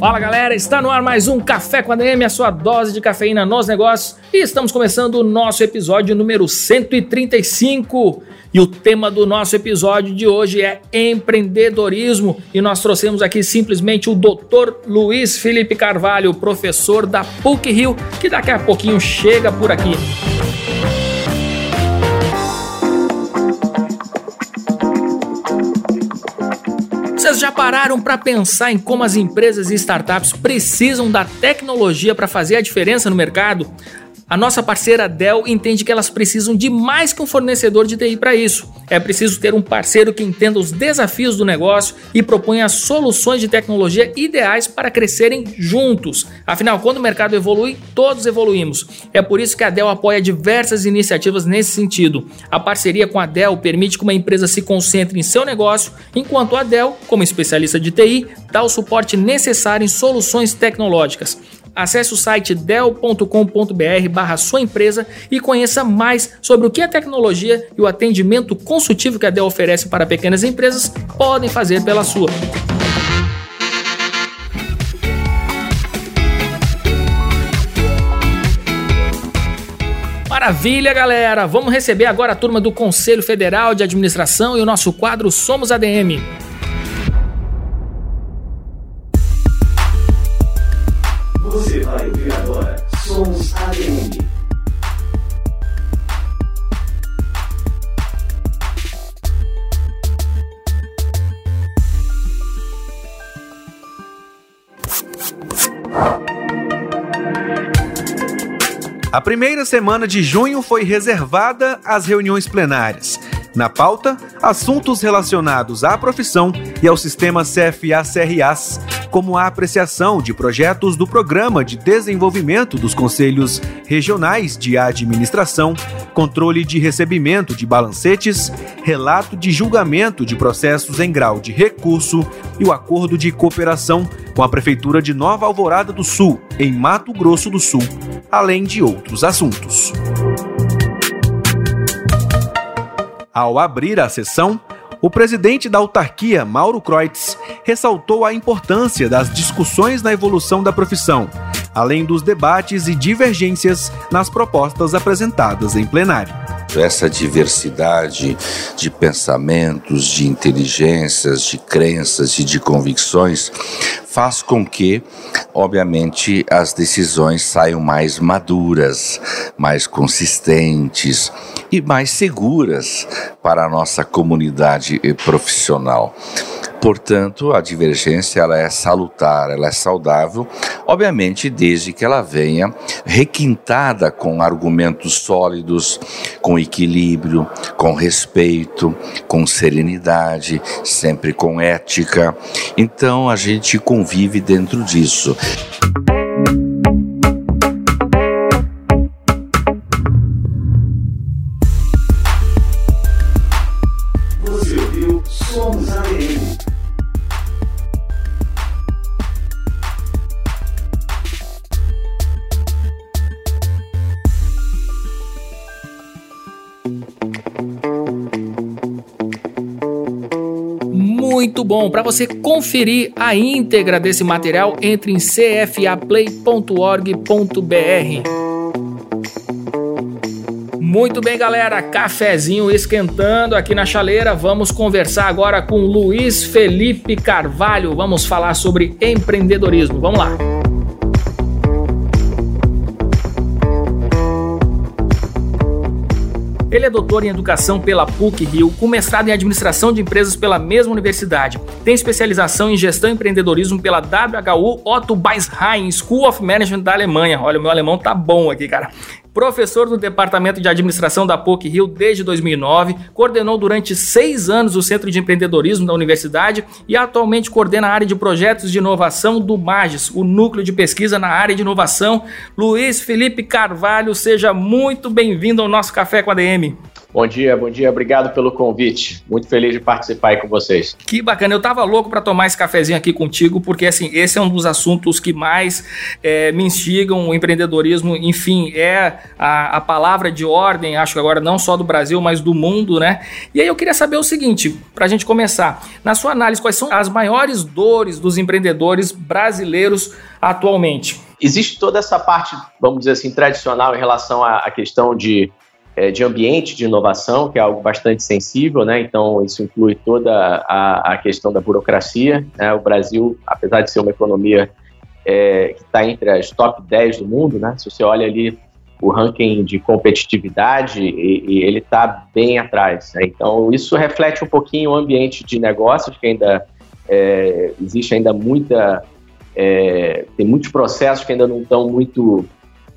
Fala galera, está no ar mais um Café com a DM, a sua dose de cafeína nos negócios. E estamos começando o nosso episódio número 135. E o tema do nosso episódio de hoje é empreendedorismo. E nós trouxemos aqui simplesmente o Dr. Luiz Felipe Carvalho, professor da PUC Rio, que daqui a pouquinho chega por aqui. Vocês já pararam para pensar em como as empresas e startups precisam da tecnologia para fazer a diferença no mercado? A nossa parceira Dell entende que elas precisam de mais que um fornecedor de TI para isso. É preciso ter um parceiro que entenda os desafios do negócio e proponha soluções de tecnologia ideais para crescerem juntos. Afinal, quando o mercado evolui, todos evoluímos. É por isso que a Dell apoia diversas iniciativas nesse sentido. A parceria com a Dell permite que uma empresa se concentre em seu negócio, enquanto a Dell, como especialista de TI, dá o suporte necessário em soluções tecnológicas. Acesse o site dell.com.br barra sua empresa e conheça mais sobre o que a tecnologia e o atendimento consultivo que a Dell oferece para pequenas empresas podem fazer pela sua. Maravilha, galera! Vamos receber agora a turma do Conselho Federal de Administração e o nosso quadro Somos ADM. Você vai ouvir agora Somos ADM. A primeira semana de junho foi reservada às reuniões plenárias. Na pauta, assuntos relacionados à profissão e ao sistema CFA-CRAs, como a apreciação de projetos do Programa de Desenvolvimento dos Conselhos Regionais de Administração, controle de recebimento de balancetes, relato de julgamento de processos em grau de recurso e o acordo de cooperação com a Prefeitura de Nova Alvorada do Sul, em Mato Grosso do Sul, além de outros assuntos. Ao abrir a sessão, o presidente da autarquia, Mauro Kreutz, ressaltou a importância das discussões na evolução da profissão, além dos debates e divergências nas propostas apresentadas em plenário. Essa diversidade de pensamentos, de inteligências, de crenças e de convicções faz com que, obviamente, as decisões saiam mais maduras, mais consistentes e mais seguras para a nossa comunidade profissional. Portanto, a divergência ela é salutar, ela é saudável, obviamente desde que ela venha requintada com argumentos sólidos, com equilíbrio, com respeito, com serenidade, sempre com ética. Então a gente convive dentro disso. Muito bom! Para você conferir a íntegra desse material, entre em cfaplay.org.br. Muito bem, galera, cafezinho esquentando aqui na chaleira. Vamos conversar agora com Luiz Felipe Carvalho. Vamos falar sobre empreendedorismo. Vamos lá. Ele é doutor em educação pela PUC Rio, com mestrado em administração de empresas pela mesma universidade. Tem especialização em gestão e empreendedorismo pela WHU Otto Beisheim School of Management da Alemanha. Olha, o meu alemão tá bom aqui, cara. Professor do Departamento de Administração da PUC Rio desde 2009, coordenou durante seis anos o Centro de Empreendedorismo da Universidade e atualmente coordena a área de projetos de inovação do MAGES, o núcleo de pesquisa na área de inovação. Luiz Felipe Carvalho, seja muito bem-vindo ao nosso Café com a DM. Bom dia, bom dia, obrigado pelo convite. Muito feliz de participar aí com vocês. Que bacana, eu tava louco para tomar esse cafezinho aqui contigo, porque assim, esse é um dos assuntos que mais é, me instigam, o empreendedorismo, enfim, é a, a palavra de ordem, acho que agora não só do Brasil, mas do mundo, né? E aí eu queria saber o seguinte, para a gente começar, na sua análise, quais são as maiores dores dos empreendedores brasileiros atualmente? Existe toda essa parte, vamos dizer assim, tradicional em relação à, à questão de é, de ambiente de inovação, que é algo bastante sensível, né? Então, isso inclui toda a, a questão da burocracia. Né? O Brasil, apesar de ser uma economia é, que está entre as top 10 do mundo, né? Se você olha ali o ranking de competitividade, e, e ele está bem atrás. Né? Então, isso reflete um pouquinho o ambiente de negócios, que ainda é, existe ainda muita... É, tem muitos processos que ainda não estão muito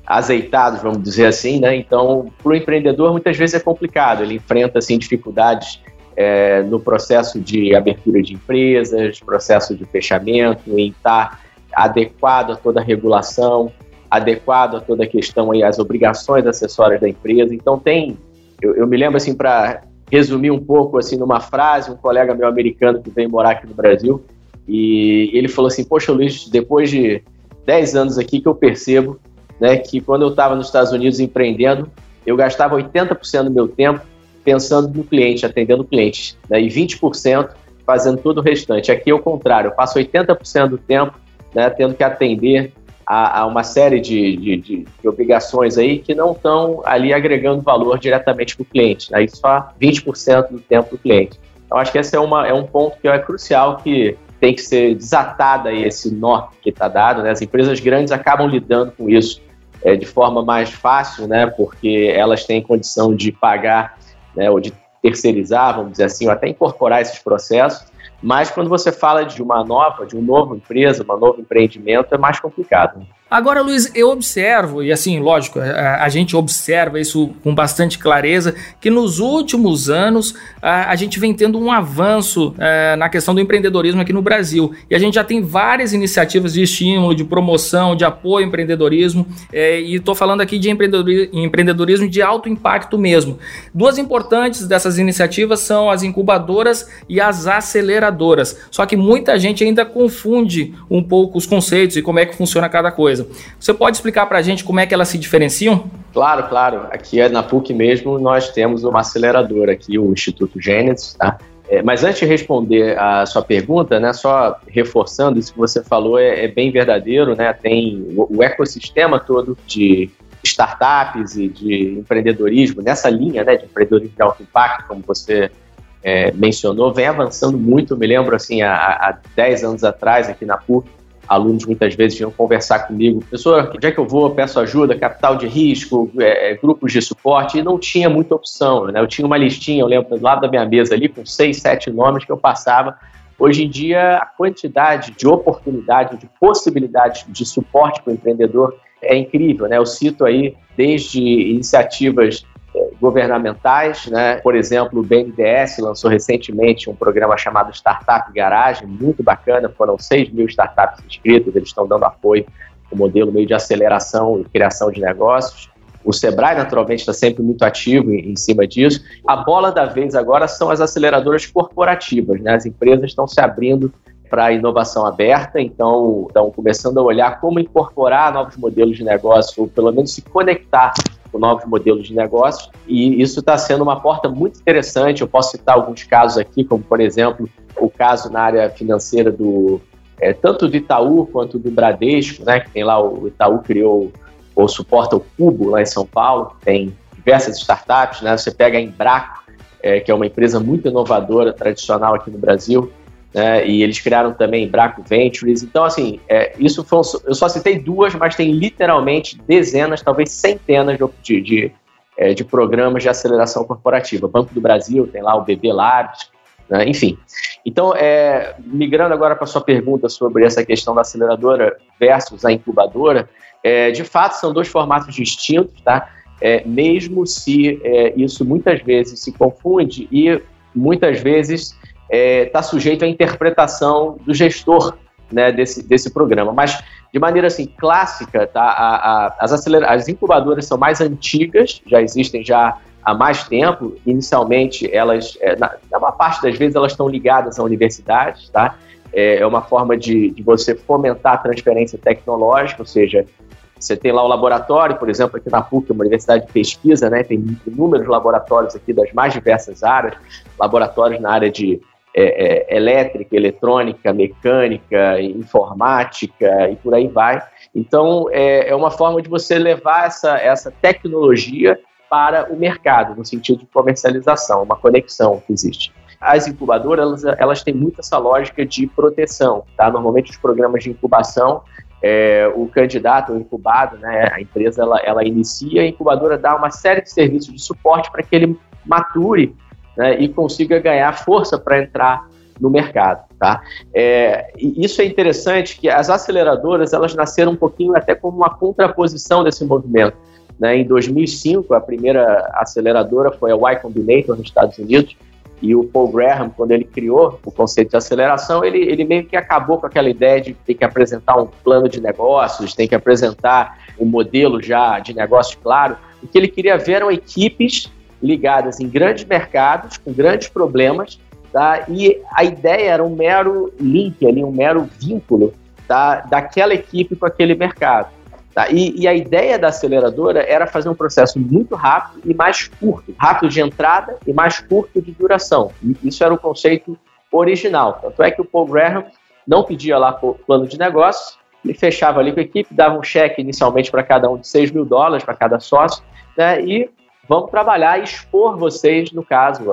azeitados, vamos dizer assim, né? Então, para o empreendedor, muitas vezes é complicado. Ele enfrenta assim dificuldades é, no processo de abertura de empresas, processo de fechamento, em estar adequado a toda a regulação, adequado a toda a questão aí, as obrigações acessórias da empresa. Então, tem, eu, eu me lembro assim para resumir um pouco assim numa frase, um colega meu americano que veio morar aqui no Brasil e ele falou assim: Poxa, Luiz, depois de 10 anos aqui que eu percebo né, que quando eu estava nos Estados Unidos empreendendo, eu gastava 80% do meu tempo pensando no cliente, atendendo o cliente, né, e 20% fazendo todo o restante. Aqui é o contrário, eu passo 80% do tempo né, tendo que atender a, a uma série de, de, de, de, obrigações aí que não estão ali agregando valor diretamente para o cliente, né, só 20% do tempo do cliente. Então, acho que esse é, uma, é um ponto que é crucial que tem que ser desatada esse nó que está dado. Né? As empresas grandes acabam lidando com isso é, de forma mais fácil, né? porque elas têm condição de pagar né, ou de terceirizar, vamos dizer assim, ou até incorporar esses processos. Mas quando você fala de uma nova, de uma nova empresa, um novo empreendimento, é mais complicado. Agora, Luiz, eu observo, e assim, lógico, a, a, gente observa isso com bastante clareza, que nos últimos anos a, a gente vem tendo um avanço é, na questão do empreendedorismo aqui no Brasil. E a gente já tem várias iniciativas de estímulo, de promoção, de apoio ao empreendedorismo. É, e estou falando aqui de empreendedorismo de alto impacto mesmo. Duas importantes dessas iniciativas são as incubadoras e as aceleradoras. Só que muita gente ainda confunde um pouco os conceitos e como é que funciona cada coisa. Você pode explicar para a gente como é que elas se diferenciam? Claro, claro. Aqui é na PUC mesmo, nós temos uma aceleradora aqui, o Instituto Gênesis, tá? É, mas antes de responder a sua pergunta, né, só reforçando isso que você falou, é, é bem verdadeiro, né? Tem o, o, ecossistema todo de startups e de empreendedorismo nessa linha, né, de empreendedorismo de alto impacto, como você é, mencionou, vem avançando muito. Eu me lembro assim, há 10 anos atrás, aqui na PUC, alunos muitas vezes vinham conversar comigo, professor, onde é que eu vou? Peço ajuda, capital de risco, é, é, grupos de suporte, e não tinha muita opção, né? Eu tinha uma listinha, eu lembro, do lado da minha mesa ali, com seis, sete nomes que eu passava. Hoje em dia, a quantidade de oportunidades, de possibilidades de suporte para o empreendedor é incrível, né? Eu cito aí desde iniciativas governamentais, né? Por exemplo, o BNDES lançou recentemente um programa chamado Startup Garagem, muito bacana, foram 6 mil startups inscritas, eles estão dando apoio o modelo meio de aceleração e criação de negócios. O Sebrae, naturalmente, está sempre muito ativo em, em, cima disso. A bola da vez agora são as aceleradoras corporativas. Né? As empresas estão se abrindo para a inovação aberta, então estão começando a olhar como incorporar novos modelos de negócio, ou pelo menos se conectar com novos modelos de negócios, e isso está sendo uma porta muito interessante. Eu posso citar alguns casos aqui, como por exemplo o caso na área financeira do é, tanto do Itaú quanto do Bradesco, né, que tem lá o Itaú criou ou suporta o Cubo lá em São Paulo, tem diversas startups, né? Você pega a Embraco, é, que é uma empresa muito inovadora, tradicional aqui no Brasil, né? E eles criaram também Braco Ventures. Então, assim, é, isso foi um, eu só citei duas, mas tem literalmente dezenas, talvez centenas de, de, é, de programas de aceleração corporativa. Banco do Brasil tem lá o BB Labs, né? enfim. Então, é, migrando agora para a sua pergunta sobre essa questão da aceleradora versus a incubadora, é, de fato são dois formatos distintos, tá? é, mesmo se é, isso muitas vezes se confunde e muitas vezes está é, sujeito à interpretação do gestor né, desse, desse programa. Mas, de maneira assim, clássica, tá, a, a, as, as incubadoras são mais antigas, já existem já há mais tempo. Inicialmente, elas, é, na, na maior parte das vezes, elas estão ligadas à universidade, tá? É, é uma forma de, de você fomentar a transferência tecnológica, ou seja, você tem lá o laboratório, por exemplo, aqui na PUC, uma universidade de pesquisa, né? Tem inúmeros laboratórios aqui das mais diversas áreas, laboratórios na área de é, é, elétrica, eletrônica, mecânica, informática e por aí vai. Então, é, é uma forma de você levar essa, essa tecnologia para o mercado, no sentido de comercialização, uma conexão que existe. As incubadoras, elas, elas têm muito essa lógica de proteção, tá? Normalmente os programas de incubação, é, o candidato, o incubado, né, a empresa, ela, ela inicia, a incubadora dá uma série de serviços de suporte para que ele mature né, e consiga ganhar força para entrar no mercado, tá? É, e isso é interessante que as aceleradoras elas nasceram um pouquinho até como uma contraposição desse movimento. Né? Em 2005 a primeira aceleradora foi a Y Combinator nos Estados Unidos e o Paul Graham quando ele criou o conceito de aceleração ele, ele meio que acabou com aquela ideia de ter que apresentar um plano de negócios, tem que apresentar um modelo já de negócio claro. O que ele queria ver eram equipes ligadas em grandes mercados, com grandes problemas, tá? e a ideia era um mero link, ali, um mero vínculo tá? daquela equipe com aquele mercado. Tá? E, e, a ideia da aceleradora era fazer um processo muito rápido e mais curto, rápido de entrada e mais curto de duração. Isso era o conceito original. Tanto é que o Paul Graham não pedia lá plano de negócio, ele fechava ali com a equipe, dava um cheque inicialmente para cada um de 6 mil dólares para cada sócio, né, e vamos trabalhar e expor vocês, no caso,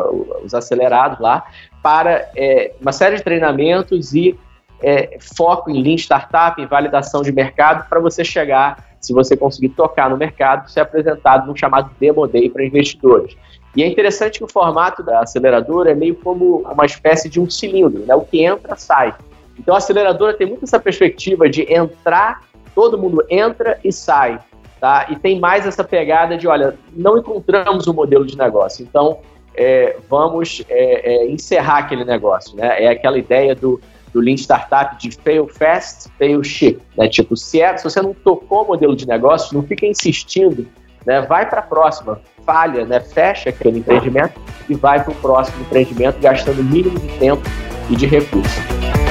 os acelerados lá, para é, uma série de treinamentos e é, foco em Lean Startup, em validação de mercado, para você chegar, se você conseguir tocar no mercado, ser apresentado num chamado Demo Day para investidores. E é interessante que o formato da aceleradora é meio como uma espécie de um cilindro, né? o que entra, sai. Então a aceleradora tem muito essa perspectiva de entrar, todo mundo entra e sai. Tá? E tem mais essa pegada de, olha, não encontramos um modelo de negócio, então é, vamos é, é, encerrar aquele negócio. Né? É aquela ideia do, do Lean Startup de fail fast, fail cheap. Né? Tipo, se, é, se você não tocou o modelo de negócio, não fica insistindo, né? vai para a próxima, falha, né? fecha aquele empreendimento e vai para o próximo empreendimento, gastando o mínimo de tempo e de recursos.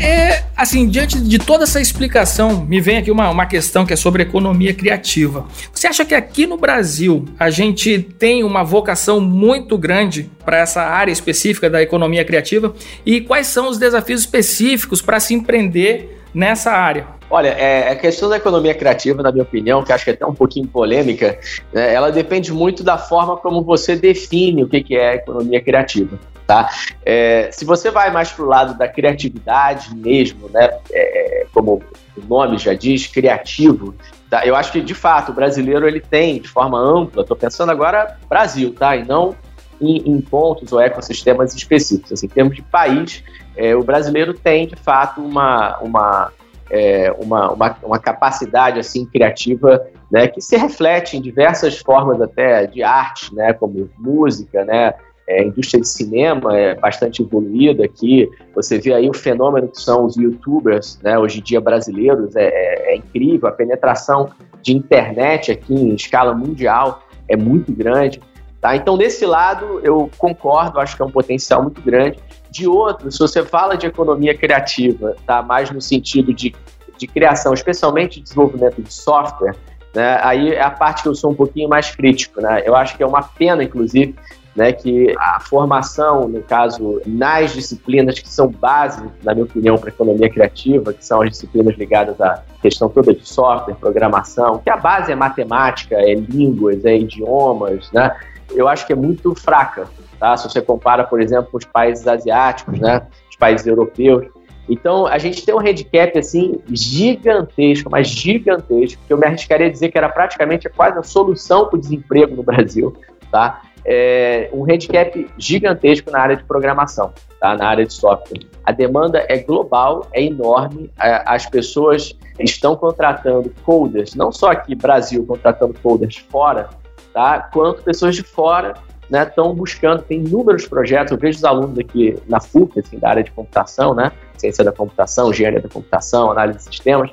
É, assim, diante de toda essa explicação, me vem aqui uma, uma questão que é sobre economia criativa. Você acha que aqui no Brasil a gente tem uma vocação muito grande para essa área específica da economia criativa? E quais são os desafios específicos para se empreender nessa área? Olha, é, a questão da economia criativa, na minha opinião, que acho que é até um pouquinho polêmica, né, ela depende muito da forma como você define o que, que é economia criativa. Tá? É, se você vai mais para o lado da criatividade mesmo, né, é, como o nome já diz, criativo, tá? eu acho que de fato o brasileiro ele tem de forma ampla, estou pensando agora Brasil, tá? e não em, em, pontos ou ecossistemas específicos. Assim, em termos de país, é, o brasileiro tem de fato uma, uma, é, uma, uma, uma, capacidade assim criativa né, que se reflete em diversas formas até de arte, né, como música, né, é, a indústria de cinema é bastante evoluída aqui. Você vê aí o fenômeno que são os youtubers, né, hoje em dia brasileiros, é, é, é incrível. A penetração de internet aqui em escala mundial é muito grande. Tá? Então, nesse lado, eu concordo, acho que é um potencial muito grande. De outro, se você fala de economia criativa, tá? mais no sentido de, de criação, especialmente de desenvolvimento de software, né? aí é a parte que eu sou um pouquinho mais crítico. Né? Eu acho que é uma pena, inclusive, né, que a formação, no caso, nas disciplinas que são base, na minha opinião, para a economia criativa, que são as disciplinas ligadas à questão toda de software, programação, que a base é matemática, é línguas, é idiomas, né, eu acho que é muito fraca, tá? Se você compara, por exemplo, com os países asiáticos, né, os países europeus. Então, a gente tem um handicap, assim, gigantesco, mas gigantesco, que eu me arriscaria a dizer que era praticamente quase a solução para o desemprego no Brasil, tá? É, um handicap gigantesco na área de programação, tá? na área de software. A demanda é global, é enorme, as pessoas estão contratando coders, não só aqui Brasil contratando coders fora, tá? quanto pessoas de fora estão né, buscando, tem inúmeros projetos, eu vejo os alunos aqui na FUC, assim, da área de computação, né, ciência da computação, engenharia da computação, análise de sistemas,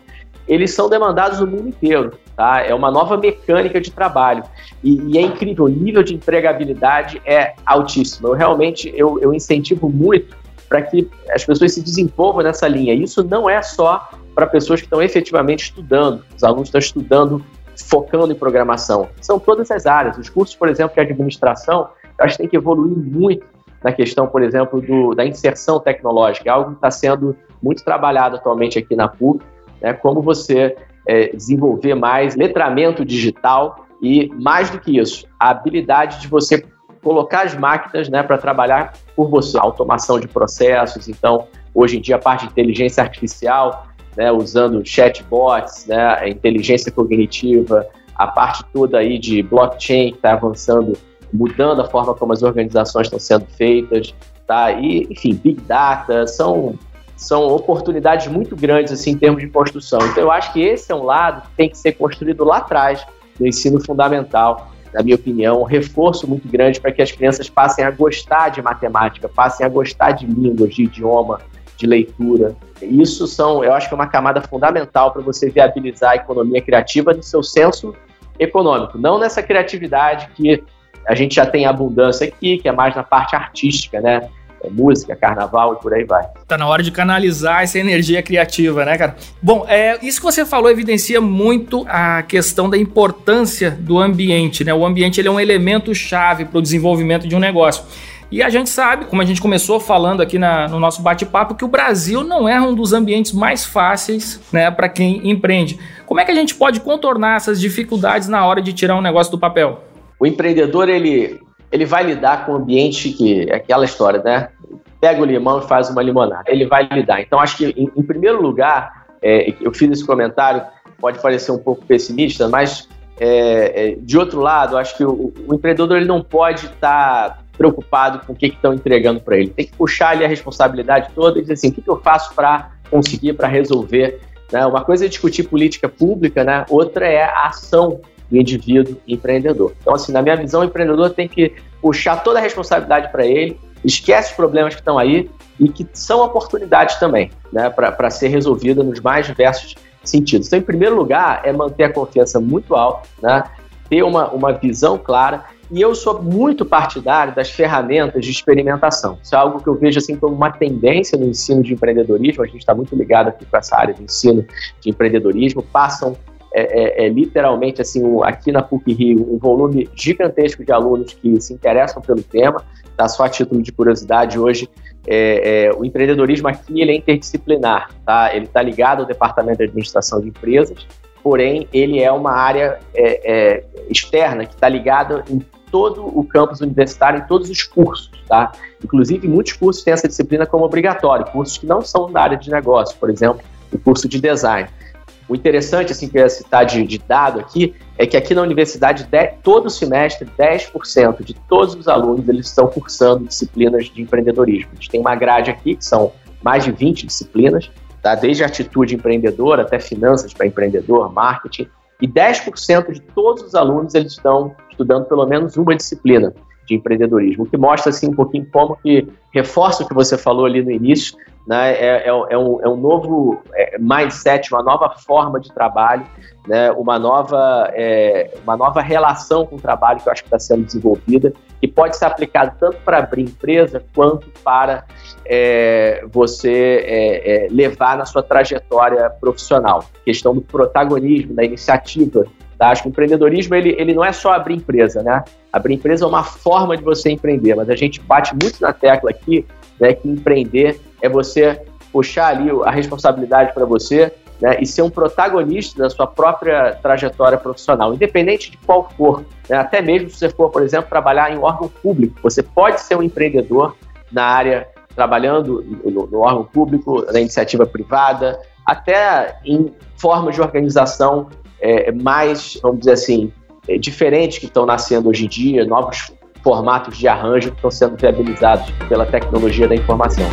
eles são demandados no mundo inteiro, tá? É uma nova mecânica de trabalho e, e é incrível, o nível de empregabilidade é altíssimo. Eu realmente eu, eu incentivo muito para que as pessoas se desenvolvam nessa linha. Isso não é só para pessoas que estão efetivamente estudando, os alunos estão estudando focando em programação. São todas as áreas. Os cursos, por exemplo, de administração, eu acho que tem que evoluir muito na questão, por exemplo, do, da inserção tecnológica, é algo que está sendo muito trabalhado atualmente aqui na PUC, né, como você é, desenvolver mais letramento digital e, mais do que isso, a habilidade de você colocar as máquinas né, para trabalhar por você, automação de processos. Então, hoje em dia, a parte de inteligência artificial né, usando chatbots, né, inteligência cognitiva, a parte toda aí de blockchain que está avançando, mudando a forma como as organizações estão sendo feitas, tá? E, enfim, big data, são são oportunidades muito grandes assim em termos de construção. Então eu acho que esse é um lado que tem que ser construído lá atrás no ensino fundamental, na minha opinião, um reforço muito grande para que as crianças passem a gostar de matemática, passem a gostar de línguas, de idioma, de leitura. Isso são, eu acho que é uma camada fundamental para você viabilizar a economia criativa no seu senso econômico, não nessa criatividade que a gente já tem abundância aqui, que é mais na parte artística, né? É música, carnaval e por aí vai. Tá na hora de canalizar essa energia criativa, né, cara? Bom, é, isso que você falou evidencia muito a questão da importância do ambiente, né? O ambiente ele é um elemento chave para o desenvolvimento de um negócio. E a gente sabe, como a gente começou falando aqui na, no nosso bate-papo, que o Brasil não é um dos ambientes mais fáceis né, para quem empreende. Como é que a gente pode contornar essas dificuldades na hora de tirar um negócio do papel? O empreendedor, ele, ele vai lidar com o ambiente que é aquela história, né? Pega o limão e faz uma limonada. Ele vai lidar. Então, acho que, em, em primeiro lugar, é, eu fiz esse comentário, pode parecer um pouco pessimista, mas é, é, de outro lado, acho que o, o empreendedor ele não pode estar tá preocupado com o que estão entregando para ele. Tem que puxar ali a responsabilidade toda e dizer assim, o que, que eu faço para conseguir, para resolver. Né? Uma coisa é discutir política pública, né? outra é a ação do indivíduo empreendedor. Então, assim, na minha visão, o empreendedor tem que puxar toda a responsabilidade para ele, esquece os problemas que estão aí e que são oportunidades também, né, para ser resolvida nos mais diversos sentidos. Então, em primeiro lugar, é manter a confiança muito alta, né, ter uma, uma visão clara e eu sou muito partidário das ferramentas de experimentação. Isso é algo que eu vejo assim como uma tendência no ensino de empreendedorismo. A gente está muito ligado aqui com essa área de ensino de empreendedorismo. Passam é, é, é, literalmente assim aqui na PUC Rio um volume gigantesco de alunos que se interessam pelo tema. Tá? Só a título de curiosidade hoje, é, é, o empreendedorismo aqui ele é interdisciplinar. Tá? Ele está ligado ao departamento de administração de empresas porém ele é uma área é, é, externa que está ligada em todo o campus universitário, em todos os cursos, tá? Inclusive, muitos cursos têm essa disciplina como obrigatório, cursos que não são da área de negócio, por exemplo, o curso de design. O interessante, assim, que eu ia citar de, de dado aqui, é que aqui na universidade, de, todo semestre, 10% de todos os alunos eles estão cursando disciplinas de empreendedorismo. A gente tem uma grade aqui, que são mais de 20 disciplinas, tá? desde atitude empreendedora até finanças para empreendedor, marketing, e 10% de todos os alunos eles estão estudando pelo menos uma disciplina de empreendedorismo, o que mostra assim um pouquinho como que reforça o que você falou ali no início, né? É, é, é um, é um novo é, mindset, uma nova forma de trabalho, né? Uma nova é, uma nova relação com o trabalho que eu acho que está sendo desenvolvida e pode ser aplicado tanto para abrir empresa quanto para é, você é, levar na sua trajetória profissional. questão do protagonismo, da iniciativa Tá? Acho que o empreendedorismo ele, ele não é só abrir empresa, né? Abrir empresa é uma forma de você empreender, mas a gente bate muito na tecla aqui né, que empreender é você puxar ali a responsabilidade para você né, e ser um protagonista da sua própria trajetória profissional, independente de qual for. Né? Até mesmo se você for, por exemplo, trabalhar em órgão público, você pode ser um empreendedor na área trabalhando no, no órgão público, na iniciativa privada, até em formas de organização é, mais, vamos dizer assim, é, diferentes que estão nascendo hoje em dia, novos formatos de arranjo que estão sendo viabilizados pela tecnologia da informação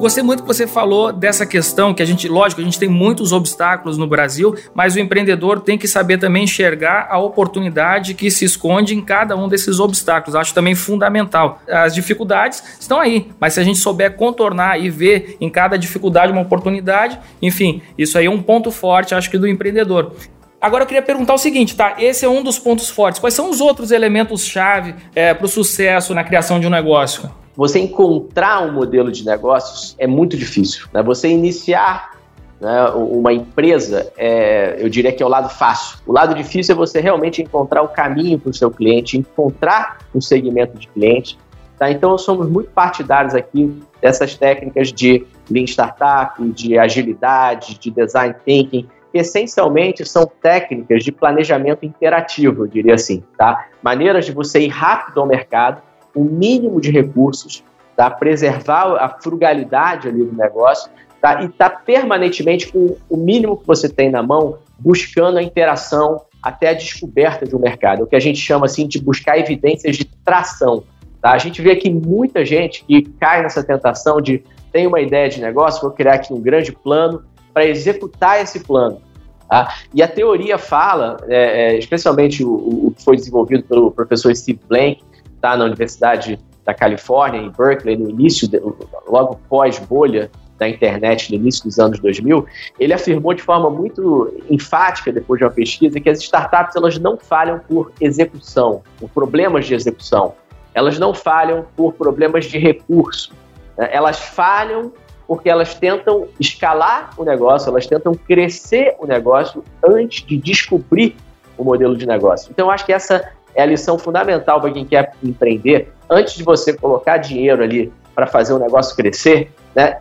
gostei muito que você falou dessa questão que a gente, lógico, a gente tem muitos obstáculos no Brasil, mas o empreendedor tem que saber também enxergar a oportunidade que se esconde em cada um desses obstáculos. Acho também fundamental. As dificuldades estão aí, mas se a gente souber contornar e ver em cada dificuldade uma oportunidade, enfim, isso aí é um ponto forte, acho que do empreendedor. Agora eu queria perguntar o seguinte, tá? Esse é um dos pontos fortes. Quais são os outros elementos-chave é, para o sucesso na criação de um negócio? você encontrar um modelo de negócios é muito difícil. Né? Você iniciar né, uma empresa, é, eu diria que é o lado fácil. O lado difícil é você realmente encontrar o caminho para o seu cliente, encontrar um segmento de cliente. Tá? Então, somos muito partidários aqui dessas técnicas de Lean Startup, de agilidade, de design thinking, essencialmente são técnicas de planejamento interativo, eu diria assim, tá? Maneiras de você ir rápido ao mercado, o mínimo de recursos, tá? preservar a frugalidade ali do negócio tá? e tá permanentemente com o mínimo que você tem na mão, buscando a interação até a descoberta de um mercado, o que a gente chama assim de buscar evidências de tração. Tá? A gente vê aqui muita gente que cai nessa tentação de tem uma ideia de negócio, vou criar aqui um grande plano para executar esse plano. Tá? E a teoria fala, é, é, especialmente o, que foi desenvolvido pelo professor Steve Blank, tá, na Universidade da Califórnia, em Berkeley, no início, de, logo pós-bolha da internet, no início dos anos 2000, ele afirmou de forma muito enfática, depois de uma pesquisa, que as startups elas não falham por execução, por problemas de execução. Elas não falham por problemas de recurso. Né? Elas falham porque elas tentam escalar o negócio, elas tentam crescer o negócio antes de descobrir o modelo de negócio. Então, eu acho que essa é a lição fundamental para quem quer empreender. Antes de você colocar dinheiro ali para fazer o negócio crescer, né?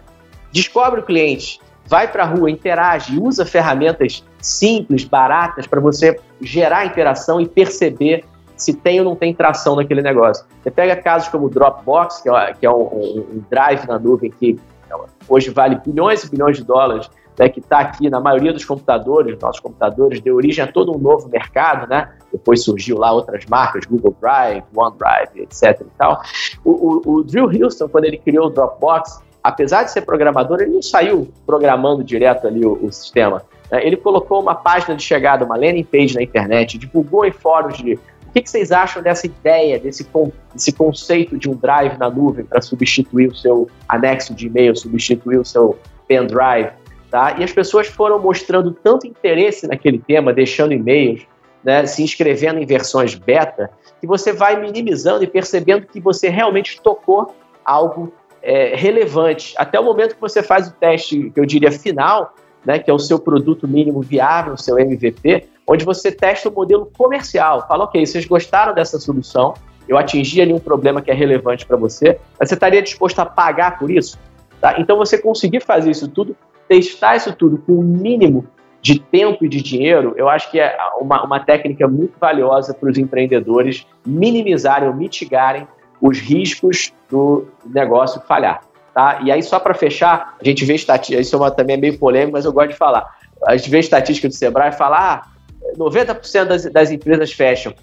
Descobre o cliente, vai para a rua, interage, usa ferramentas simples, baratas para você gerar interação e perceber se tem ou não tem tração naquele negócio. Você pega casos como o Dropbox, que é, é um, um drive na nuvem que hoje vale bilhões e bilhões de dólares, né, que está aqui na maioria dos computadores, nossos computadores, deu origem a todo um novo mercado, né? Depois surgiu lá outras marcas, Google Drive, OneDrive, etc. E tal. O, o, o Drew Houston, quando ele criou o Dropbox, apesar de ser programador, ele não saiu programando direto ali o, o sistema. Né? Ele colocou uma página de chegada, uma landing page na internet, divulgou em fóruns de o que, que vocês acham dessa ideia, desse, desse conceito de um drive na nuvem para substituir o seu anexo de e-mail, substituir o seu pendrive? Tá? E as pessoas foram mostrando tanto interesse naquele tema, deixando e-mails, né, se inscrevendo em versões beta, que você vai minimizando e percebendo que você realmente tocou algo é, relevante. Até o momento que você faz o teste, que eu diria final, né, que é o seu produto mínimo viável, o seu MVP, onde você testa o modelo comercial. Fala, ok, vocês gostaram dessa solução, eu atingi ali um problema que é relevante para você, mas você estaria disposto a pagar por isso? Tá? Então, você conseguir fazer isso tudo testar isso tudo com o mínimo de tempo e de dinheiro, eu acho que é uma, uma técnica muito valiosa para os empreendedores minimizarem ou mitigarem os riscos do negócio falhar. Tá? E aí, só para fechar, a gente vê estatística, isso é uma, também é meio polêmico, mas eu gosto de falar. A gente vê estatística do Sebrae e fala, ah, 90% das, das empresas fecham.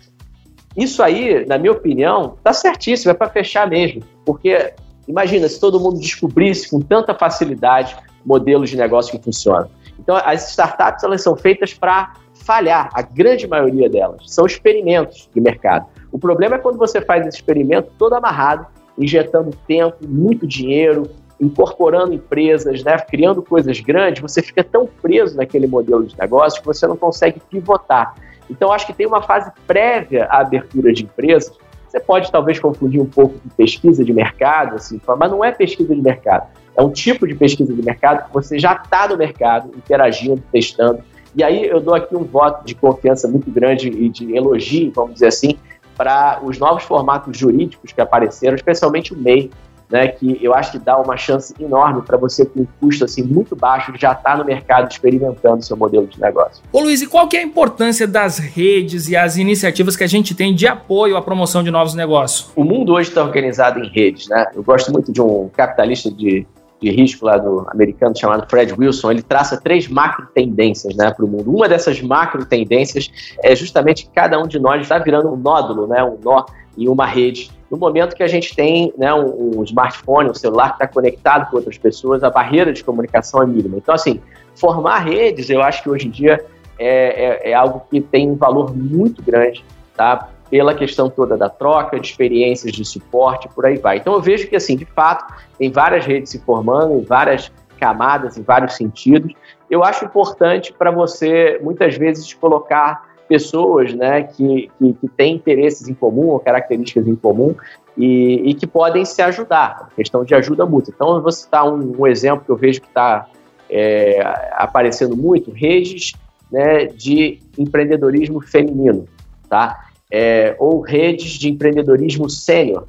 Isso aí, na minha opinião, está certíssimo, é para fechar mesmo. Porque, imagina, se todo mundo descobrisse com tanta facilidade modelos de negócio que funcionam. Então, as startups elas são feitas para falhar, a grande maioria delas. São experimentos de mercado. O problema é quando você faz esse experimento todo amarrado, injetando tempo, muito dinheiro, incorporando empresas, né, criando coisas grandes, você fica tão preso naquele modelo de negócio que você não consegue pivotar. Então, acho que tem uma fase prévia à abertura de empresas. Você pode talvez confundir um pouco com pesquisa de mercado, assim, mas não é pesquisa de mercado. É um tipo de pesquisa de mercado que você já está no mercado, interagindo, testando. E aí eu dou aqui um voto de confiança muito grande e de elogio, vamos dizer assim, para os novos formatos jurídicos que apareceram, especialmente o MEI, né, que eu acho que dá uma chance enorme para você com um custo assim muito baixo já estar tá no mercado experimentando seu modelo de negócio. Ô Luiz, e qual que é a importância das redes e as iniciativas que a gente tem de apoio à promoção de novos negócios? O mundo hoje está organizado em redes, né? Eu gosto muito de um capitalista de de risco lá do americano chamado Fred Wilson, ele traça três macro tendências né, para o mundo. Uma dessas macro tendências é justamente que cada um de nós está virando um nódulo, né, um nó em uma rede. No momento que a gente tem né, um, um smartphone, um celular que está conectado com outras pessoas, a barreira de comunicação é mínima. Então, assim, formar redes, eu acho que hoje em dia é, é, é algo que tem um valor muito grande, tá? Pela questão toda da troca, de experiências de suporte, por aí vai. Então eu vejo que, assim, de fato, tem várias redes se formando, em várias camadas, em vários sentidos. Eu acho importante para você, muitas vezes, colocar pessoas né, que, que, que, têm interesses em comum ou características em comum e, e, que podem se ajudar, questão de ajuda mútua. Então, eu vou citar um, um exemplo que eu vejo que está é, aparecendo muito, redes né, de empreendedorismo feminino, tá? É, ou redes de empreendedorismo sênior.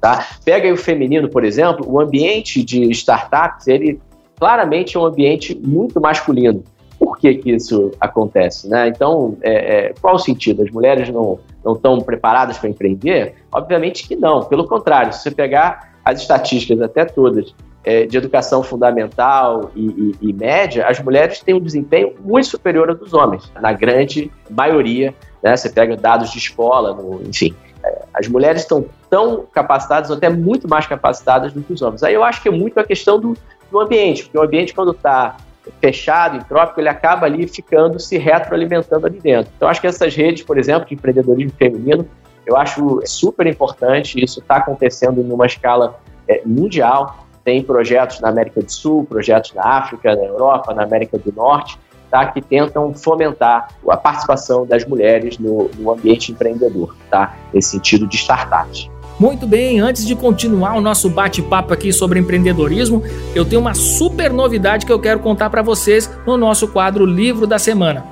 Tá? Pega aí o feminino, por exemplo, o ambiente de startups, ele claramente é um ambiente muito masculino. Por que, que isso acontece? Né? Então, é, é, qual o sentido? As mulheres não, não estão preparadas para empreender? Obviamente que não. Pelo contrário, se você pegar as estatísticas até todas é, de educação fundamental e, e, e, média, as mulheres têm um desempenho muito superior ao dos homens, na grande maioria né? Você pega dados de escola, no, enfim. É, as mulheres estão tão capacitadas, ou até muito mais capacitadas do que os homens. Aí eu acho que é muito a questão do, do ambiente, porque o ambiente, quando está fechado, em trópico, ele acaba ali ficando se retroalimentando ali dentro. Então, acho que essas redes, por exemplo, de empreendedorismo feminino, eu acho super importante. Isso está acontecendo numa escala é, mundial. Tem projetos na América do Sul, projetos na África, na Europa, na América do Norte tá, que tentam fomentar a participação das mulheres no, no ambiente empreendedor, tá? nesse sentido de startups. Muito bem, antes de continuar o nosso bate-papo aqui sobre empreendedorismo, eu tenho uma super novidade que eu quero contar para vocês no nosso quadro Livro da Semana.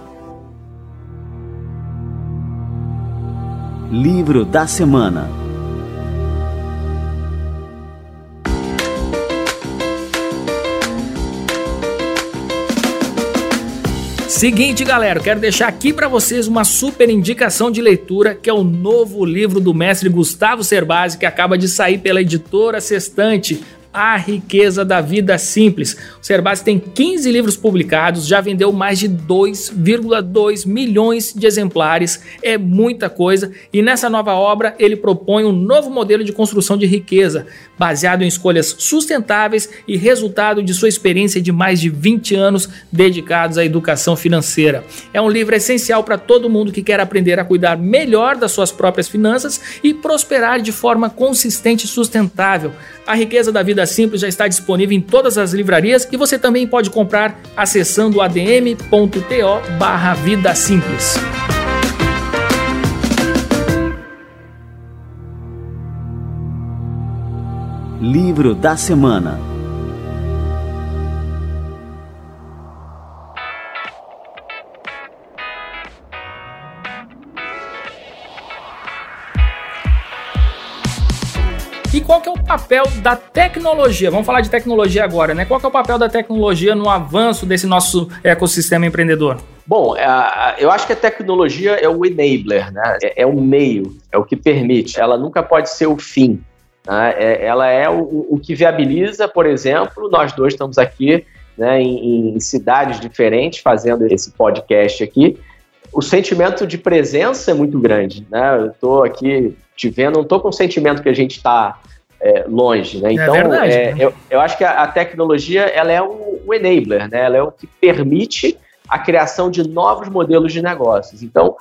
Livro da Semana. Seguinte, galera, quero deixar aqui para vocês uma super indicação de leitura, que é o novo livro do mestre Gustavo Cerbasi, que acaba de sair pela editora Sextante, a Riqueza da Vida Simples. O Cerbasi tem 15 livros publicados, já vendeu mais de 2,2 milhões de exemplares, é muita coisa. E nessa nova obra ele propõe um novo modelo de construção de riqueza, baseado em escolhas sustentáveis e resultado de sua experiência de mais de 20 anos dedicados à educação financeira. É um livro essencial para todo mundo que quer aprender a cuidar melhor das suas próprias finanças e prosperar de forma consistente e sustentável. A Riqueza da Vida Simples já está disponível em todas as livrarias e você também pode comprar acessando adm.to barra Vida Simples. Livro da Semana qual que é o papel da tecnologia? Vamos falar de tecnologia agora, né? Qual que é o papel da tecnologia no avanço desse nosso ecossistema empreendedor? Bom, eu acho que a tecnologia é o enabler, né? É, é o meio, é o que permite. Ela nunca pode ser o fim. Né? É, ela é o, que viabiliza, por exemplo, nós dois estamos aqui né, em, em cidades diferentes fazendo esse podcast aqui. O sentimento de presença é muito grande, né? Eu estou aqui te vendo, não estou com o sentimento que a gente está é, longe, né? É então, é verdade, é, né? Eu, eu acho que a, a, tecnologia ela é o, o enabler, né? Ela é o que permite a criação de novos modelos de negócios. Então,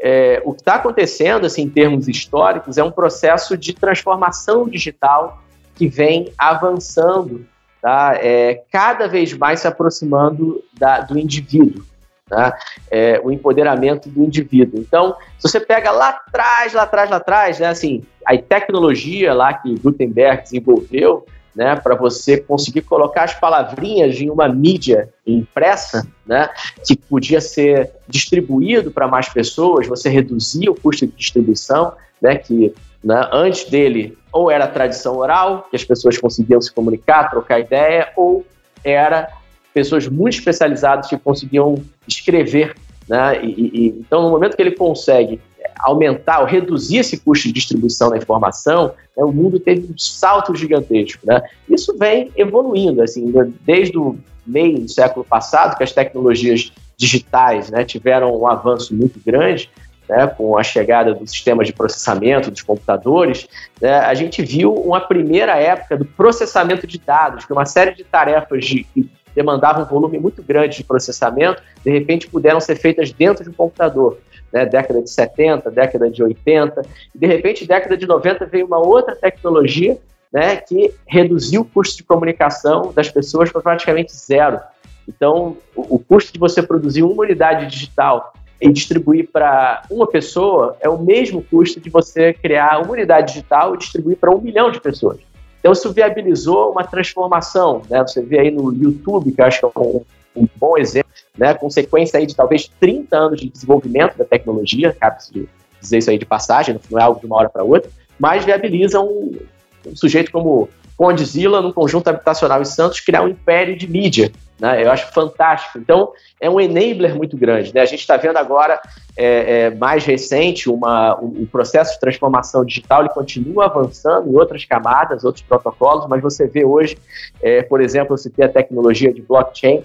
é, o que está acontecendo, assim, em termos históricos, é um processo de transformação digital que vem avançando, tá? É, cada vez mais se aproximando da, do indivíduo né? é, o empoderamento do indivíduo. Então, se você pega lá atrás, lá atrás, lá atrás, né, assim, a tecnologia lá que Gutenberg desenvolveu, né, para você conseguir colocar as palavrinhas em uma mídia impressa, né, que podia ser distribuído para mais pessoas, você reduzia o custo de distribuição, né, que né, antes dele ou era tradição oral, que as pessoas conseguiam se comunicar, trocar ideia, ou era pessoas muito especializadas que conseguiam escrever, né? E, e, então, no momento que ele consegue aumentar ou reduzir esse custo de distribuição da informação, né, o mundo teve um salto gigantesco. Né? Isso vem evoluindo, assim, desde o meio do século passado, que as tecnologias digitais né, tiveram um avanço muito grande, né, com a chegada dos sistemas de processamento dos computadores, né, a gente viu uma primeira época do processamento de dados, que uma série de tarefas de, que demandavam um volume muito grande de processamento, de repente puderam ser feitas dentro de um computador. Né, década de 70, década de 80, e de repente, década de 90, veio uma outra tecnologia né, que reduziu o custo de comunicação das pessoas para praticamente zero. Então, o, o custo de você produzir uma unidade digital e distribuir para uma pessoa é o mesmo custo de você criar uma unidade digital e distribuir para um milhão de pessoas. Então, isso viabilizou uma transformação. Né? Você vê aí no YouTube, que eu acho que é um, um bom exemplo, né? consequência aí de talvez 30 anos de desenvolvimento da tecnologia, cabe-se dizer isso aí de passagem, não é algo de uma hora para outra, mas viabiliza um, um sujeito como Condzilla, no conjunto habitacional em Santos, criar um império de mídia. Né? Eu acho fantástico. Então, é um enabler muito grande. Né? A gente está vendo agora, é, é, mais recente, uma, um, um, processo de transformação digital, ele continua avançando em outras camadas, outros protocolos, mas você vê hoje, é, por exemplo, você tem a tecnologia de blockchain,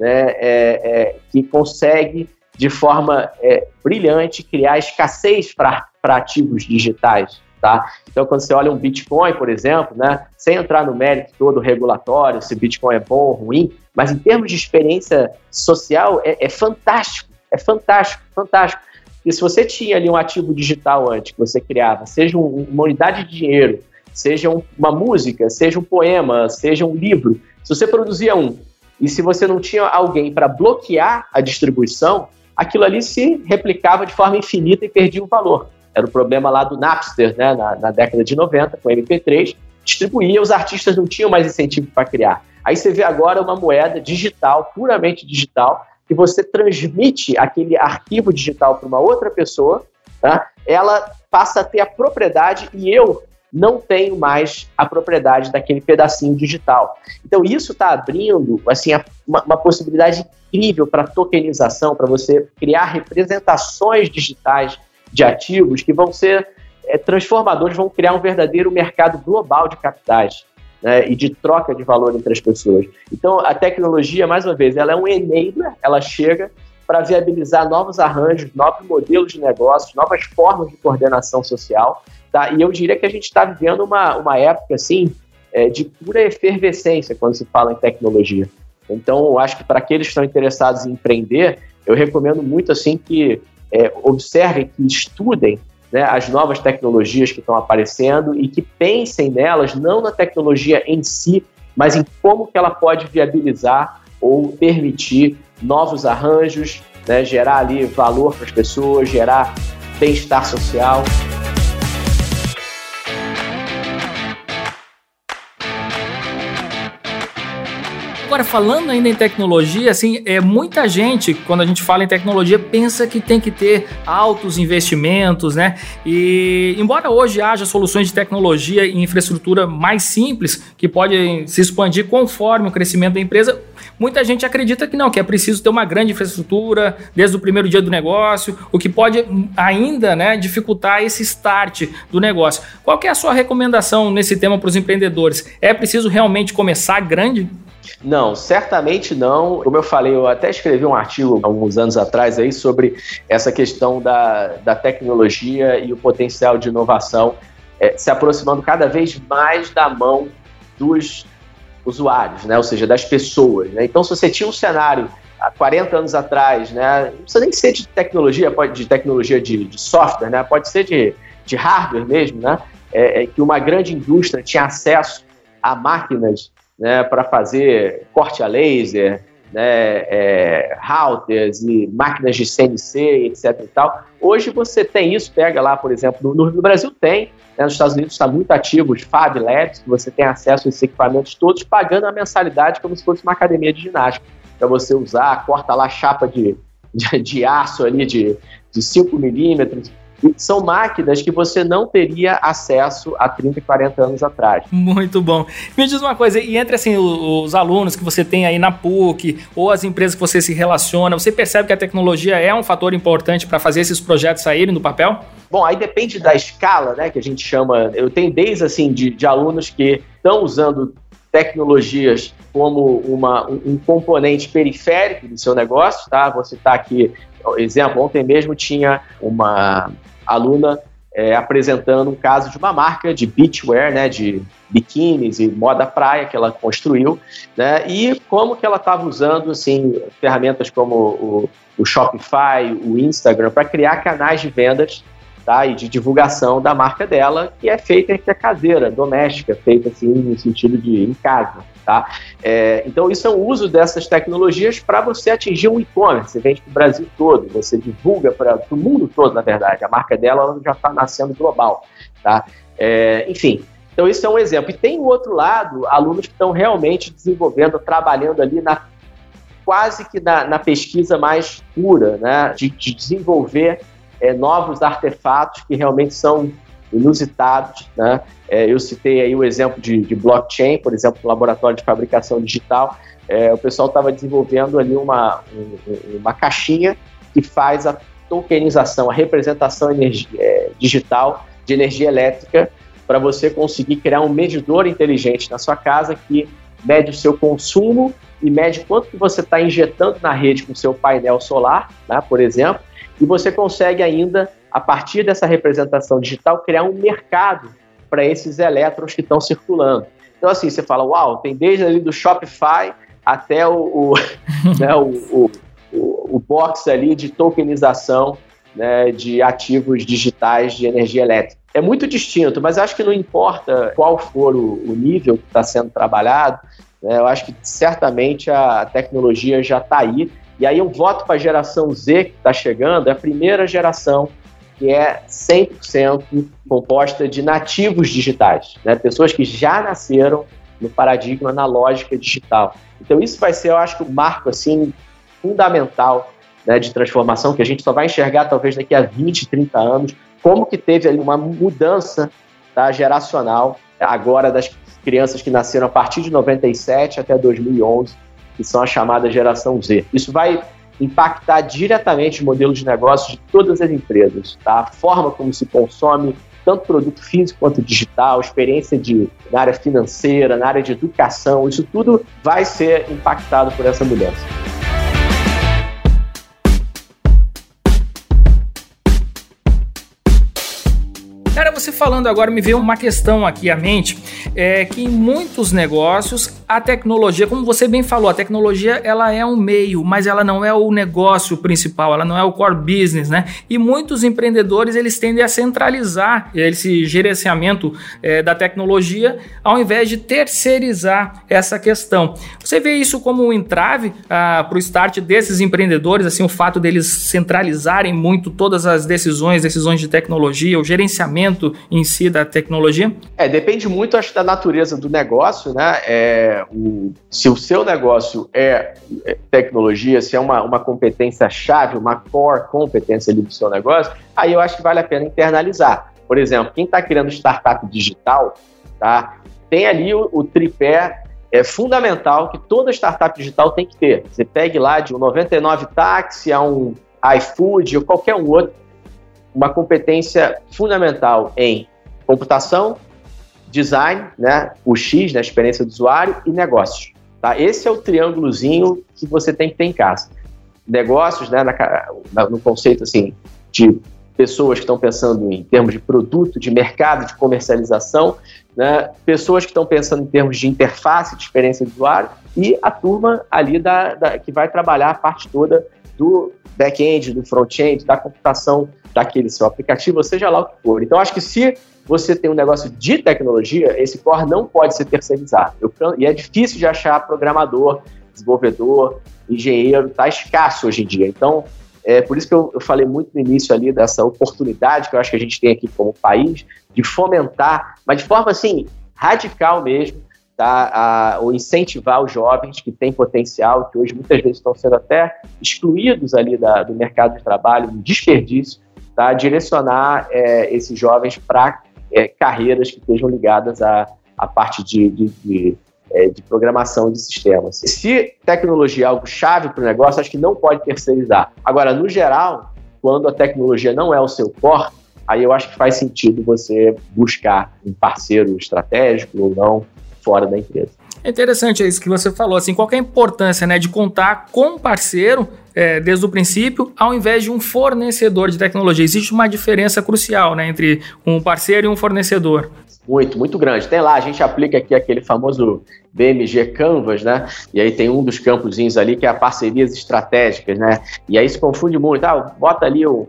né, é, é, que consegue, de forma é, brilhante, criar escassez para ativos digitais. Tá? Então, quando você olha um Bitcoin, por exemplo, né, sem entrar no mérito todo regulatório, se Bitcoin é bom ou ruim, mas em termos de experiência social, é, é fantástico, é fantástico, fantástico. E se você tinha ali um ativo digital antes que você criava, seja um, uma unidade de dinheiro, seja um, uma música, seja um poema, seja um livro, se você produzia um e se você não tinha alguém para bloquear a distribuição, aquilo ali se replicava de forma infinita e perdia o valor. Era o problema lá do Napster, né, na, na década de 90, com o MP3, distribuía, os artistas não tinham mais incentivo para criar. Aí você vê agora uma moeda digital, puramente digital, que você transmite aquele arquivo digital para uma outra pessoa, tá? ela passa a ter a propriedade e eu não tenho mais a propriedade daquele pedacinho digital. Então isso está abrindo assim uma, uma possibilidade incrível para tokenização, para você criar representações digitais de ativos que vão ser é, transformadores, vão criar um verdadeiro mercado global de capitais. Né, e de troca de valor entre as pessoas. Então, a tecnologia, mais uma vez, ela é um enabler, ela chega para viabilizar novos arranjos, novos modelos de negócios, novas formas de coordenação social. Tá? E eu diria que a gente está vivendo uma, uma época assim, é, de pura efervescência quando se fala em tecnologia. Então, eu acho que para aqueles que estão interessados em empreender, eu recomendo muito assim que é, observem, que estudem né, as novas tecnologias que estão aparecendo e que pensem nelas não na tecnologia em si, mas em como que ela pode viabilizar ou permitir novos arranjos, né, gerar ali valor para as pessoas, gerar bem-estar social. Agora, falando ainda em tecnologia, assim, é, muita gente, quando a gente fala em tecnologia, pensa que tem que ter altos investimentos, né? E embora hoje haja soluções de tecnologia e infraestrutura mais simples, que podem se expandir conforme o crescimento da empresa, muita gente acredita que não, que é preciso ter uma grande infraestrutura desde o primeiro dia do negócio, o que pode ainda né, dificultar esse start do negócio. Qual é a sua recomendação nesse tema para os empreendedores? É preciso realmente começar grande? Não, certamente não. Como eu falei, eu até escrevi um artigo alguns anos atrás aí sobre essa questão da, da tecnologia e o potencial de inovação é, se aproximando cada vez mais da mão dos usuários, né? ou seja, das pessoas. Né? Então, se você tinha um cenário há 40 anos atrás, né? não precisa nem ser de tecnologia, pode de tecnologia de, de software, né? pode ser de, de hardware mesmo, né? É, é que uma grande indústria tinha acesso a máquinas né, para fazer corte a laser, né, é, routers e máquinas de CNC, etc. E tal. Hoje você tem isso, pega lá, por exemplo, no, no Brasil tem, né, nos Estados Unidos está muito ativo os Fab Labs, que você tem acesso a esses equipamentos todos pagando a mensalidade como se fosse uma academia de ginástica para você usar, corta lá chapa de, de, de aço ali de, de 5 milímetros, são máquinas que você não teria acesso há 30 e 40 anos atrás. Muito bom. Me diz uma coisa, e entre assim os alunos que você tem aí na PUC ou as empresas que você se relaciona, você percebe que a tecnologia é um fator importante para fazer esses projetos saírem do papel? Bom, aí depende da escala, né, que a gente chama. Eu tenho desde assim de, de alunos que estão usando tecnologias como uma, um, um componente periférico do seu negócio, tá? Vou citar aqui exemplo. Ontem mesmo tinha uma aluna é, apresentando um caso de uma marca de beachwear, né, de biquínis e moda praia que ela construiu, né, e como que ela estava usando assim ferramentas como o, o Shopify, o Instagram para criar canais de vendas tá, e de divulgação da marca dela, que é feita que é caseira, doméstica, feita assim no sentido de em casa. Tá? É, então, isso é um uso dessas tecnologias para você atingir um e-commerce. Você vende para o Brasil todo, você divulga para o mundo todo, na verdade. A marca dela já está nascendo global. Tá? É, enfim, então isso é um exemplo. E tem o outro lado, alunos que estão realmente desenvolvendo, trabalhando ali na quase que na, na pesquisa mais pura, né? de, de desenvolver é, novos artefatos que realmente são inusitados. Né? É, eu citei aí o exemplo de, de blockchain, por exemplo, no laboratório de fabricação digital. É, o pessoal estava desenvolvendo ali uma, um, uma caixinha que faz a tokenização, a representação energia, é, digital de energia elétrica para você conseguir criar um medidor inteligente na sua casa que mede o seu consumo e mede quanto que você está injetando na rede com seu painel solar, né, por exemplo, e você consegue ainda a partir dessa representação digital, criar um mercado para esses elétrons que estão circulando. Então, assim, você fala, uau, tem desde ali do Shopify até o, o, né, o, o, o, box ali de tokenização né, de ativos digitais de energia elétrica. É muito distinto, mas acho que não importa qual for o, o nível que está sendo trabalhado, eu acho que certamente a tecnologia já está aí. E aí eu voto para a geração Z que está chegando, é a primeira geração que é 100% composta de nativos digitais, né? pessoas que já nasceram no paradigma na lógica digital. Então isso vai ser, eu acho um marco assim fundamental né, de transformação que a gente só vai enxergar talvez daqui a 20, 30 anos, como que teve ali uma mudança tá, geracional agora das crianças que nasceram a partir de 97 até 2011, que são a chamada geração Z. Isso vai impactar diretamente o modelo de negócio de todas as empresas, tá? A forma como se consome tanto produto físico quanto digital, experiência de, na área financeira, na área de educação, isso tudo vai ser impactado por essa mudança. Você falando agora me veio uma questão aqui à mente, é que em muitos negócios a tecnologia, como você bem falou, a tecnologia ela é um meio, mas ela não é o negócio principal, ela não é o core business, né? E muitos empreendedores eles tendem a centralizar esse gerenciamento é, da tecnologia ao invés de terceirizar essa questão. Você vê isso como um entrave ah, para o start desses empreendedores, assim, o fato deles centralizarem muito todas as decisões, decisões de tecnologia, o gerenciamento em si da tecnologia? É, depende muito, acho, da natureza do negócio, né? É, o, se o seu negócio é, é tecnologia, se é uma, uma competência-chave, uma core competência ali do seu negócio, aí eu acho que vale a pena internalizar. Por exemplo, quem está criando startup digital, tá? Tem ali o, o tripé é fundamental que toda startup digital tem que ter. Você pegue lá de um 99 táxi a um iFood ou qualquer um outro, uma competência fundamental em computação, design, né, o X, né, experiência do usuário e negócios. Tá? Esse é o triângulozinho que você tem que ter em casa. Negócios, né, na, no conceito assim de pessoas que estão pensando em termos de produto, de mercado, de comercialização, né, pessoas que estão pensando em termos de interface, de experiência do usuário, e a turma ali da, da que vai trabalhar a parte toda do back-end, do front-end, da computação daquele seu aplicativo, seja lá o que for. Então, acho que se você tem um negócio de tecnologia, esse core não pode ser terceirizado. Eu, e é difícil de achar programador, desenvolvedor, engenheiro, está escasso hoje em dia. Então, é por isso que eu, eu, falei muito no início ali dessa oportunidade que eu acho que a gente tem aqui como país de fomentar, mas de forma assim radical mesmo, tá? A, ou incentivar os jovens que têm potencial, que hoje muitas vezes estão sendo até excluídos ali da, do mercado de trabalho, um desperdício, tá? direcionar é, esses jovens para é, carreiras que estejam ligadas à, à parte de, de, de, é, de, programação de sistemas. Se tecnologia é algo chave para o negócio, acho que não pode terceirizar. Agora, no geral, quando a tecnologia não é o seu core, aí eu acho que faz sentido você buscar um parceiro estratégico ou não fora da empresa. É interessante isso que você falou, assim, qual é a importância né, de contar com um parceiro é, desde o princípio, ao invés de um fornecedor de tecnologia. Existe uma diferença crucial né, entre um parceiro e um fornecedor. Muito, muito grande. Tem lá, a gente aplica aqui aquele famoso BMG Canvas, né? E aí tem um dos campozinhos ali que é a parcerias estratégicas, né? E aí se confunde muito. Ah, bota ali o.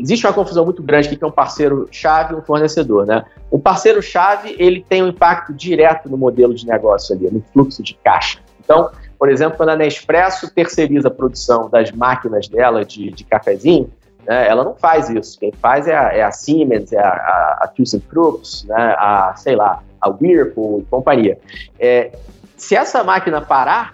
Existe uma confusão muito grande que é um parceiro-chave e um fornecedor, né? O parceiro-chave, ele tem um impacto direto no modelo de negócio ali, no fluxo de caixa. Então, por exemplo, quando a Nespresso terceiriza a produção das máquinas dela de, de cafezinho, né, ela não faz isso. Quem faz é a, é a Siemens, é a, a, a ThyssenKrupp, né, a, sei lá, a Whirlpool e companhia. É, se essa máquina parar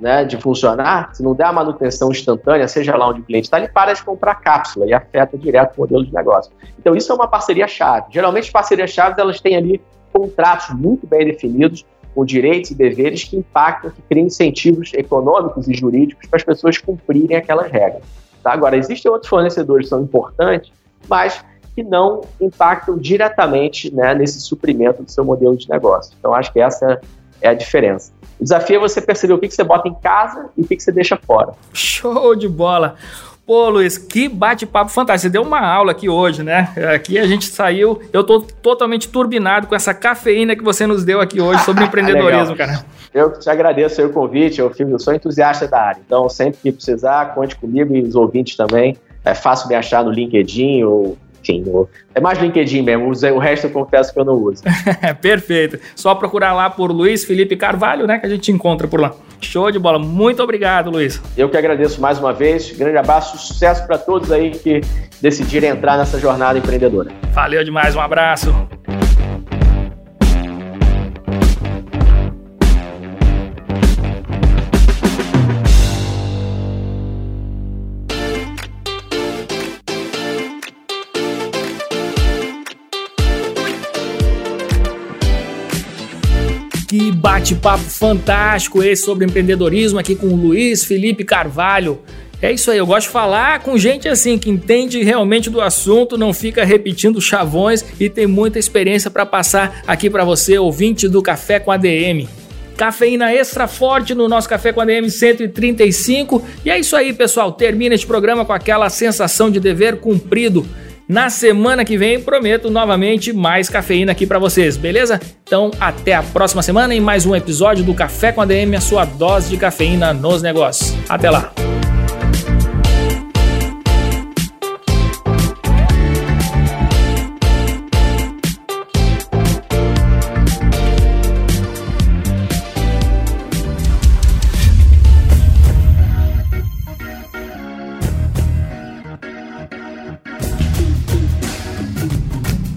né, de funcionar, se não der a manutenção instantânea, seja lá onde o cliente está, ele para de comprar cápsula e afeta direto o modelo de negócio. Então, isso é uma parceria-chave. Geralmente, parcerias-chaves, elas têm ali contratos muito bem definidos, com direitos e deveres que impactam, que criam incentivos econômicos e jurídicos para as pessoas cumprirem aquelas regras. Tá? Agora, existem outros fornecedores que são importantes, mas que não impactam diretamente né, nesse suprimento do seu modelo de negócio. Então, acho que essa é a diferença. O desafio é você perceber o que, que você bota em casa e o que, que você deixa fora. Show de bola! Pô, Luiz, que bate-papo fantástico. Você deu uma aula aqui hoje, né? Aqui a gente saiu. Eu tô totalmente turbinado com essa cafeína que você nos deu aqui hoje sobre empreendedorismo, cara. Eu te agradeço o convite. Eu, eu sou entusiasta da área. Então, sempre que precisar, conte comigo e os ouvintes também. É fácil me achar no LinkedIn ou enfim, é mais LinkedIn mesmo, o resto eu confesso que eu não uso. Perfeito. Só procurar lá por Luiz Felipe Carvalho, né, que a gente encontra por lá. Show de bola. Muito obrigado, Luiz. Eu que agradeço mais uma vez. Grande abraço, sucesso para todos aí que decidirem entrar nessa jornada empreendedora. Valeu demais, um abraço. Que bate-papo fantástico esse sobre empreendedorismo aqui com o Luiz Felipe Carvalho. É isso aí, eu gosto de falar com gente assim que entende realmente do assunto, não fica repetindo chavões e tem muita experiência para passar aqui para você, ouvinte do Café com ADM. Cafeína extra forte no nosso Café com ADM 135. E é isso aí, pessoal. Termina este programa com aquela sensação de dever cumprido. Na semana que vem, prometo novamente mais cafeína aqui para vocês, beleza? Então, até a próxima semana em mais um episódio do Café com a DM, a sua dose de cafeína nos negócios. Até lá!